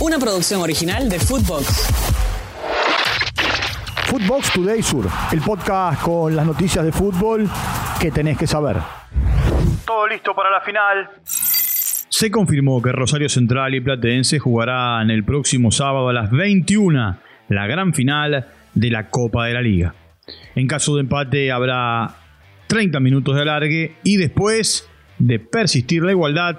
Una producción original de Footbox. Footbox Today Sur, el podcast con las noticias de fútbol que tenés que saber. Todo listo para la final. Se confirmó que Rosario Central y Platense jugarán el próximo sábado a las 21 la gran final de la Copa de la Liga. En caso de empate habrá 30 minutos de alargue y después de persistir la igualdad,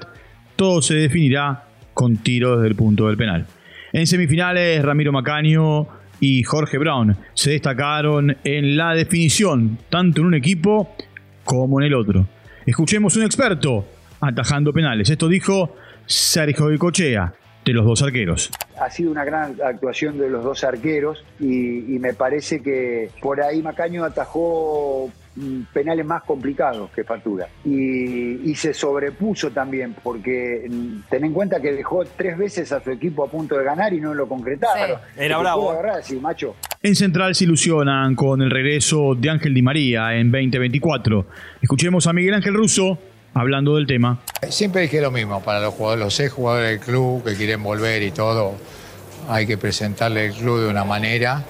todo se definirá con tiro desde el punto del penal. En semifinales, Ramiro Macaño y Jorge Brown se destacaron en la definición, tanto en un equipo como en el otro. Escuchemos un experto atajando penales. Esto dijo Sergio Cochea, de los dos arqueros. Ha sido una gran actuación de los dos arqueros y, me parece que por ahí Macaño atajó penales más complicados que Fatura y, se sobrepuso también porque mm, ten en cuenta que dejó tres veces a su equipo a punto de ganar y no lo concretaron. Era bravo. sí, macho. En Central se ilusionan con el regreso de Ángel Di María en 2024. Escuchemos a Miguel Ángel Russo hablando del tema. Siempre dije lo mismo, para los jugadores, los ex jugadores del club que quieren volver y todo, hay que presentarle el club de una manera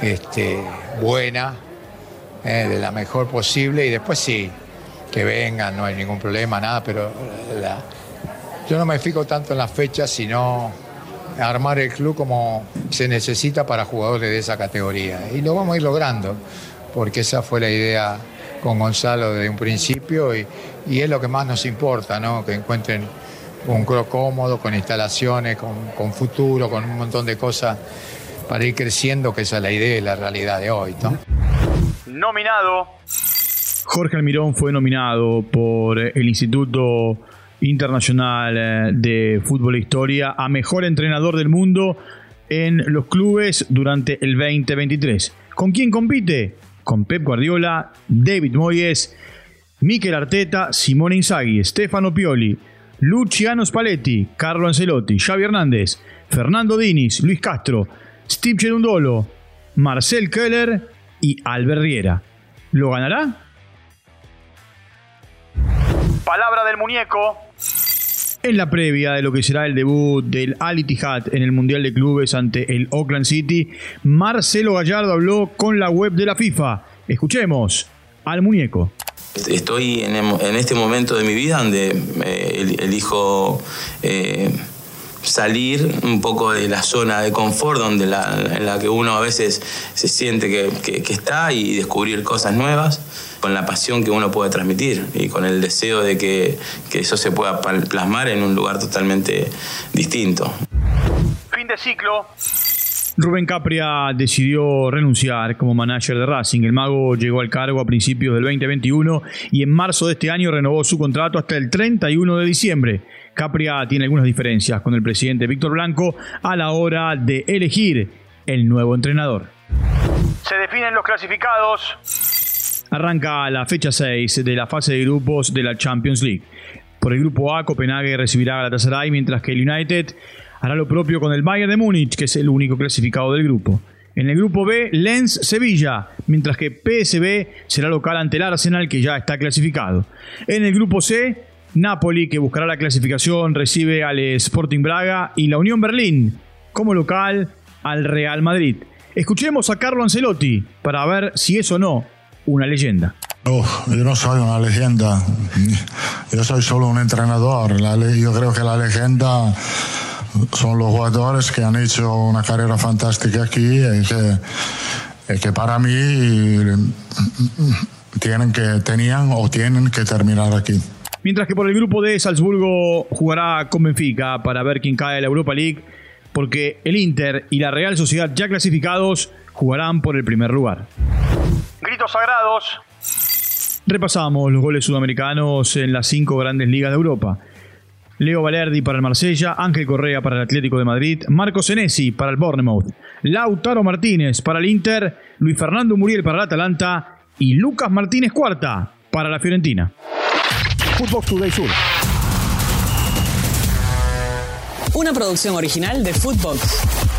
este, buena, eh, de la mejor posible y después sí, que vengan, no hay ningún problema, nada, pero yo no me fijo tanto en las fechas, sino armar el club como se necesita para jugadores de esa categoría. Y lo vamos a ir logrando, porque esa fue la idea con Gonzalo desde un principio y, es lo que más nos importa, ¿no? que encuentren un club cómodo, con instalaciones, con, futuro, con un montón de cosas para ir creciendo, que esa es la idea y la realidad de hoy. ¿no? Nominado. Jorge Almirón fue nominado por el Instituto Internacional eh, de Fútbol e Historia a Mejor Entrenador del Mundo en los clubes durante el 2023. ¿Con quién compite? con Pep Guardiola, David Moyes, Mikel Arteta, Simone Inzaghi, Stefano Pioli, Luciano Spalletti, Carlo Ancelotti, Xavi Hernández, Fernando Diniz, Luis Castro, Steve Cherundolo, Marcel Keller y Albert Riera. ¿Lo ganará? Palabra del muñeco. En la previa de lo que será el debut del Al Ittihad en el Mundial de Clubes ante el Oakland City, Marcelo Gallardo habló con la web de la FIFA. Escuchemos al muñeco. Estoy en, este momento de mi vida donde eh, elijo eh, salir un poco de la zona de confort donde en la que uno a veces se siente que, está y descubrir cosas nuevas con la pasión que uno puede transmitir y con el deseo de que, que eso se pueda plasmar en un lugar totalmente distinto. Fin de ciclo. Rubén Capria decidió renunciar como manager de Racing. El mago llegó al cargo a principios del 2021 y en marzo de este año renovó su contrato hasta el 31 de diciembre. Capria tiene algunas diferencias con el presidente Víctor Blanco a la hora de elegir el nuevo entrenador. Se definen los clasificados. Arranca la fecha 6 de la fase de grupos de la Champions League. Por el grupo A, Copenhague recibirá a Galatasaray, mientras que el United hará lo propio con el Bayern de Múnich, que es el único clasificado del grupo. En el grupo B, Lens Sevilla, mientras que PSB será local ante el Arsenal, que ya está clasificado. En el grupo C, Napoli, que buscará la clasificación, recibe al Sporting Braga y la Unión Berlín como local al Real Madrid. Escuchemos a Carlo Ancelotti para ver si es o no una leyenda. yo no soy una leyenda, yo soy solo un entrenador. yo creo que la leyenda son los jugadores que han hecho una carrera fantástica aquí y que, que para mí tienen que, tenían o tienen que terminar aquí. Mientras que por el grupo D, Salzburgo jugará con Benfica para ver quién cae en la Europa League, porque el Inter y la Real Sociedad ya clasificados jugarán por el primer lugar. Gritos sagrados. Repasamos los goles sudamericanos en las cinco grandes ligas de Europa. Leo Valerdi para el Marsella, Ángel Correa para el Atlético de Madrid, Marco Senesi para el Bournemouth, Lautaro Martínez para el Inter, Luis Fernando Muriel para el Atalanta y Lucas Martínez Cuarta para la Fiorentina. Footbox Today Sur. Una producción original de Footbox.